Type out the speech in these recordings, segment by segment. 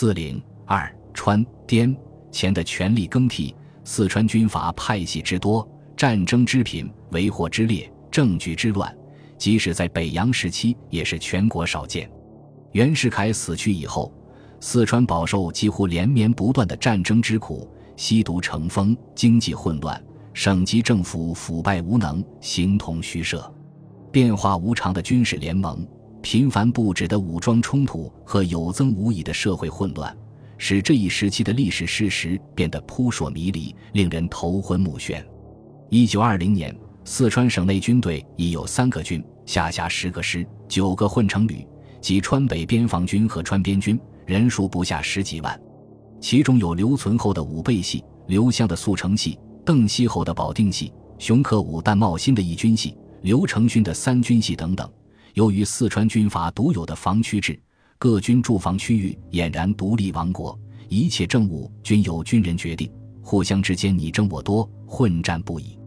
四岭二川滇黔的权力更替，四川军阀派系之多，战争之频，为祸之烈，政局之乱，即使在北洋时期也是全国少见。袁世凯死去以后，四川饱受几乎连绵不断的战争之苦，吸毒成风，经济混乱，省级政府腐败无能，形同虚设。变化无常的军事联盟，频繁不止的武装冲突和有增无已的社会混乱，使这一时期的历史事实变得扑朔迷离，令人头昏目眩。一九二零年，四川省内军队已有三个军，下辖十个师、九个混成旅，及川北边防军和川边军，人数不下十几万。其中有留存后的武备系、刘湘的速成系、邓锡侯的保定系、熊克武、但茂新的义军系。刘成勋的三军系等等，由于四川军阀独有的防区制，各军驻防区域俨然独立王国，一切政务均由军人决定，互相之间你争我夺，混战不已。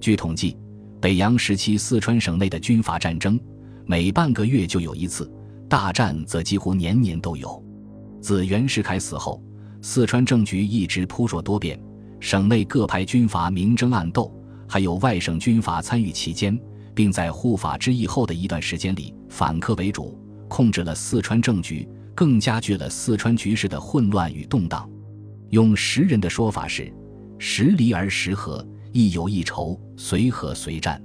据统计，北洋时期四川省内的军阀战争，每半个月就有一次，大战则几乎年年都有。自袁世凯死后，四川政局一直扑朔多变，省内各派军阀明争暗斗，还有外省军阀参与其间。并在护法之役后的一段时间里，反客为主，控制了四川政局，更加剧了四川局势的混乱与动荡。用时人的说法是：“时离而时合，亦有一筹，随和随战。”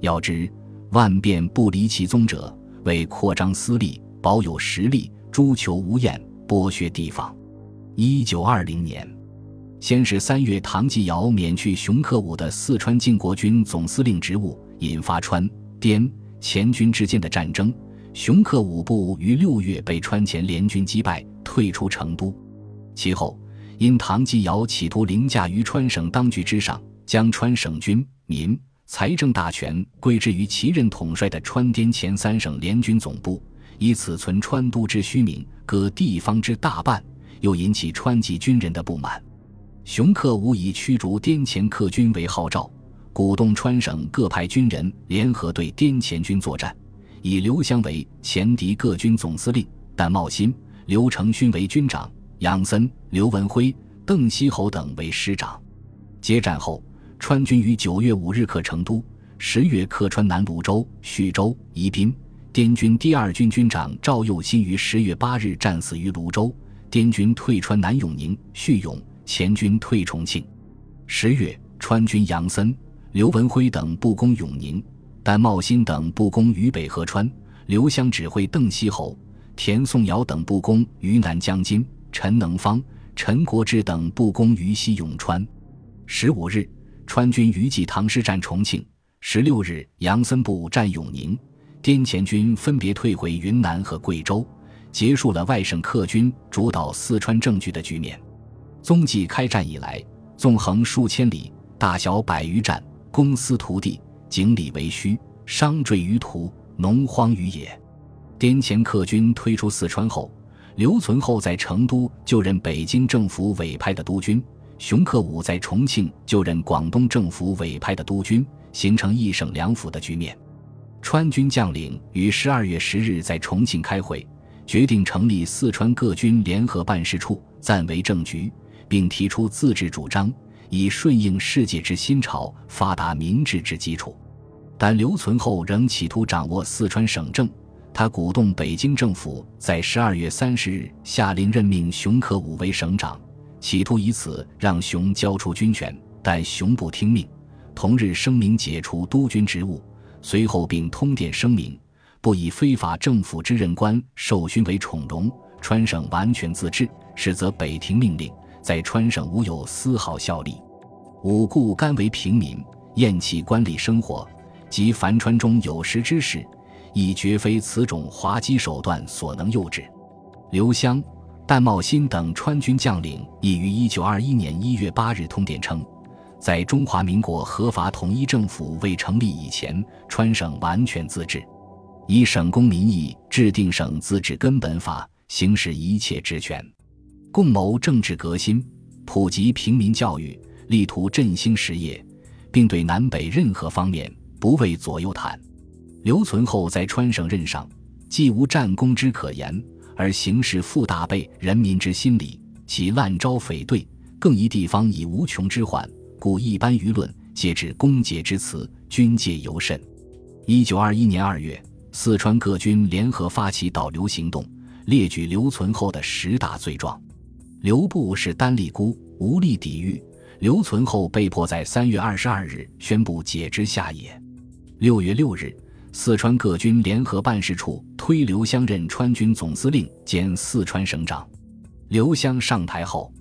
要知万变不离其宗者，为扩张私利，保有实力，诛求无厌，剥削地方。一九二零年，先是三月，唐继尧免去熊克武的四川靖国军总司令职务。引发川滇黔军之间的战争，熊克武部于六月被川黔联军击败，退出成都。其后，因唐继尧企图凌驾于川省当局之上，将川省军民财政大权归之于其任统帅的川滇黔三省联军总部，以此存川都之虚名，割地方之大半，又引起川籍军人的不满。熊克武以驱逐滇黔客军为号召。鼓动川省各派军人联合对滇黔军作战，以刘湘为前敌各军总司令，但茂新、刘成勋为军长，杨森、刘文辉、邓锡侯等为师长。接战后，川军于九月五日克成都，十月克川南泸州、徐州、宜宾。滇军第二军军长赵又新于十月八日战死于泸州。滇军退川南永宁、叙永，黔军退重庆。十月，川军杨森。刘文辉等不攻永宁，但茂新等不攻渝北合川。刘湘指挥邓锡侯、田颂尧等不攻渝南江津。陈能方、陈国志等不攻渝西永川。十五日，川军余继唐师战重庆。十六日，杨森部战永宁。滇黔军分别退回云南和贵州，结束了外省客军主导四川政局的局面。踪迹开战以来，纵横数千里，大小百余战。公私涂地，井里为墟，商坠于途，农荒于野。滇黔客军推出四川后，刘存厚在成都就任北京政府委派的督军，熊克武在重庆就任广东政府委派的督军，形成一省两府的局面。川军将领于十二月十日在重庆开会，决定成立四川各军联合办事处，暂为政局，并提出自治主张。以顺应世界之新潮，发达民治之基础，但刘存厚仍企图掌握四川省政。他鼓动北京政府在十二月三十日下令任命熊克武为省长，企图以此让熊交出军权。但熊不听命，同日声明解除督军职务，随后并通电声明，不以非法政府之任官授勋为宠荣，川省完全自治，实则北庭命令。在川省无有丝毫效力，吾故甘为平民，厌弃官吏生活，及凡川中有识之士，亦绝非此种滑稽手段所能诱之。刘湘、戴茂新等川军将领已于一九二一年一月八日通电称，在中华民国合法统一政府未成立以前，川省完全自治，以省公民意制定省自治根本法，行使一切职权。共谋政治革新，普及平民教育，力图振兴实业，并对南北任何方面不畏左右袒。刘存厚在川省任上，既无战功之可言，而形势复大备人民之心理，其滥招匪队，更疑地方以无穷之患，故一般舆论皆指攻讦之词，军界尤甚。一九二一年二月，四川各军联合发起导流行动，列举留存后的十大罪状。刘部是单立孤，无力抵御，留存后被迫在三月二十二日宣布解职下野。六月六日。四川各军联合办事处推刘湘任川军总司令兼四川省长。刘湘上台后，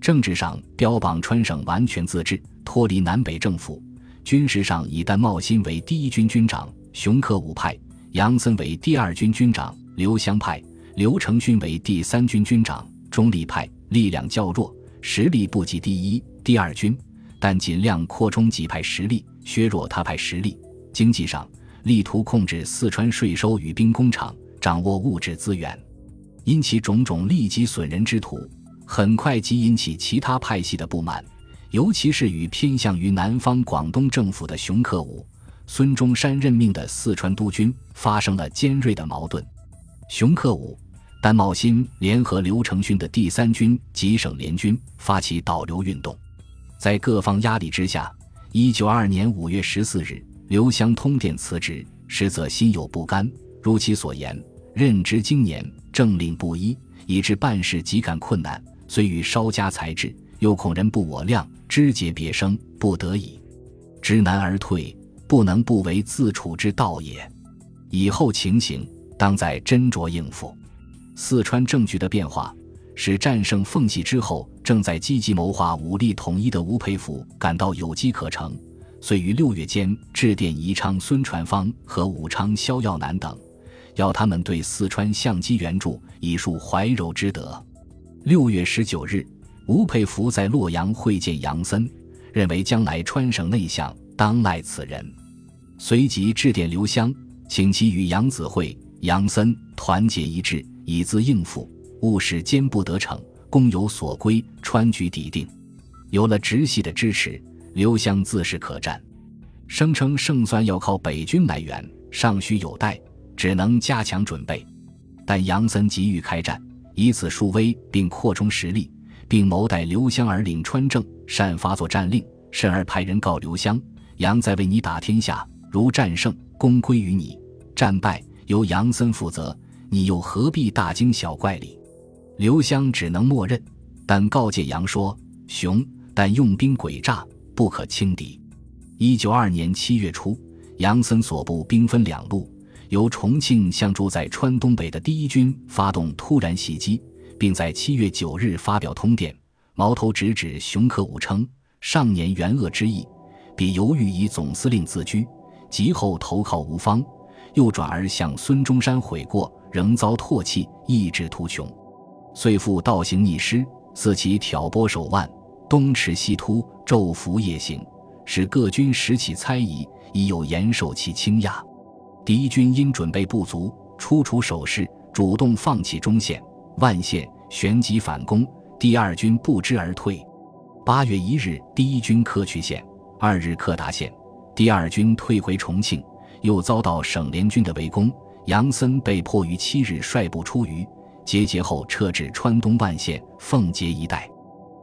政治上标榜川省完全自治，脱离南北政府；军事上以戴茂新为第一军军长，熊克武派；杨森为第二军军长，刘湘派；刘成勋为第三军军长，中立派，力量较弱，实力不及第一、第二军，但尽量扩充己派实力，削弱他派实力。经济上。力图控制四川税收与兵工厂，掌握物质资源，因其种种利己损人之徒，很快即引起其他派系的不满，尤其是与偏向于南方广东政府的熊克武、孙中山任命的四川督军发生了尖锐的矛盾。熊克武、但茂新联合刘承勋的第三军及省联军发起导流运动，在各方压力之下，一九二年五月十四日。刘湘通电辞职，实则心有不甘。如其所言，任职经年，政令不一，以致办事极感困难。虽欲稍加裁制，又恐人不我量，枝节别生，不得已，知难而退，不能不为自处之道也。以后情形，当再斟酌应付。四川政局的变化，使战胜奉系之后，正在积极谋划武力统一的吴佩孚感到有机可乘。遂于六月间致电宜昌孙传芳和武昌萧耀南等，要他们对四川相机援助，以树怀柔之德。六月十九日，吴佩孚在洛阳会见杨森，认为将来川省内相当赖此人，随即致电刘湘，请其与杨子会、杨森团结一致，以资应付，务使兼不得逞，功有所归，川局底定。有了直系的支持。刘湘自是可战，声称胜算要靠北军来援，尚需有待，只能加强准备。但杨森急于开战，以此树威，并扩充实力，并谋待刘湘而领川政，擅发作战令，甚而派人告刘湘：杨在为你打天下，如战胜，功归于你；战败，由杨森负责，你又何必大惊小怪哩？刘湘只能默认，但告诫杨说：熊但用兵诡诈。不可轻敌。一九二年七月初，杨森所部兵分两路，由重庆向驻在川东北的第一军发动突然袭击，并在七月九日发表通电，矛头直指熊克武，称上年援鄂之意，彼犹豫以总司令自居，及后投靠吴方，又转而向孙中山悔过，仍遭唾弃，意志图穷，遂复倒行逆施，肆其挑拨手腕。东驰西突，昼伏夜行，使各军拾起猜疑，已有严守其倾轧。敌军因准备不足，初处守势，主动放弃中线、万县，旋即反攻。第二军不知而退。八月一日，第一军克渠县，二日克达县，第二军退回重庆，又遭到省联军的围攻。杨森被迫于七日率部出渝，节节后撤至川东万县、奉节一带。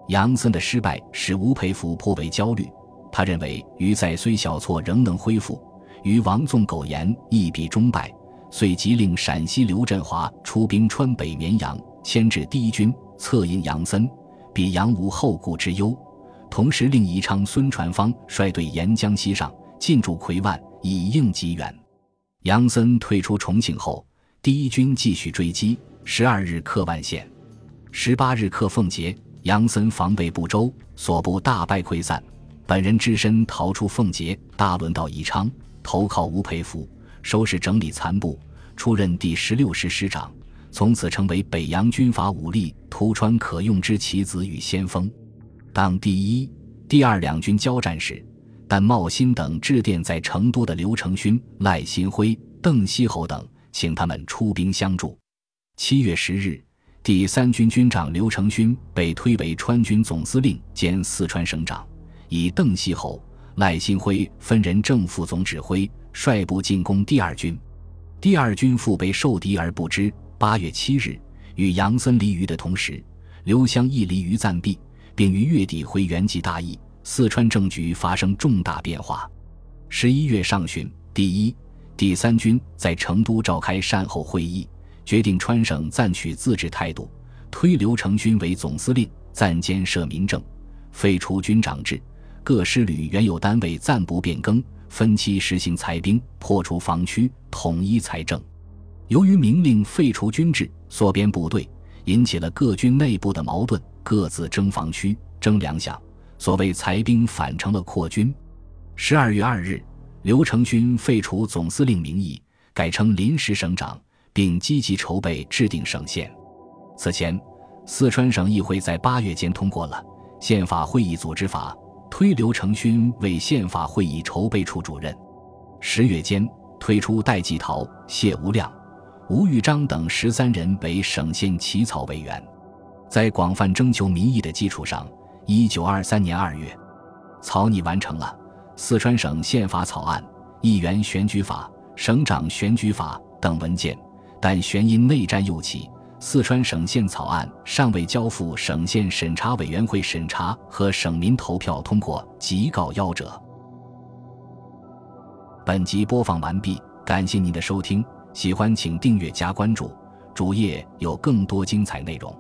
杨森的失败使吴佩孚颇为焦虑，他认为余在虽小挫仍能恢复，与王纵苟延亦必终败，遂即令陕西刘振华出兵川北绵阳，牵制第一军，策应杨森，比杨无后顾之忧。同时令宜昌孙传芳率队沿江西上，进驻夔万，以应急援。杨森退出重庆后，第一军继续追击，十二日克万县，十八日克奉节。杨森防备不周，所部大败溃散，本人只身逃出奉节，大轮到宜昌，投靠吴佩孚，收拾整理残部，出任第十六师师长，从此成为北洋军阀武力突川可用之棋子与先锋。当第一、第二两军交战时，但茂新等致电在成都的刘成勋、赖新辉、邓锡侯等，请他们出兵相助。七月十日。第三军军长刘成勋被推为川军总司令兼四川省长，以邓锡侯、赖新辉分人正副总指挥，率部进攻第二军。第二军腹被受敌而不知。八月七日，与杨森离渝的同时，刘湘亦离渝暂避，并于月底回原籍大邑。四川政局发生重大变化。十一月上旬，第一、第三军在成都召开善后会议，决定川省暂取自治态度，推刘成军为总司令，暂兼设民政，废除军长制，各师旅原有单位暂不变更，分期实行裁兵，破除防区，统一财政。由于明令废除军制，缩编部队，引起了各军内部的矛盾，各自争防区、争粮饷。所谓裁兵反成了扩军。十二月二日，刘成勋废除总司令名义，改称临时省长，并积极筹备制定省宪。此前，四川省议会在八月间通过了《宪法会议组织法》，推刘成勋为宪法会议筹备处主任。十月间，推出戴季陶、谢无量、吴玉章等十三人为省宪起草委员。在广泛征求民意的基础上。一九二三年二月，草拟完成了四川省宪法草案、议员选举法、省长选举法等文件，但旋因内战又起，四川省宪草案尚未交付省宪审查委员会审查和省民投票通过，即告夭折。本集播放完毕，感谢您的收听，喜欢请订阅加关注，主页有更多精彩内容。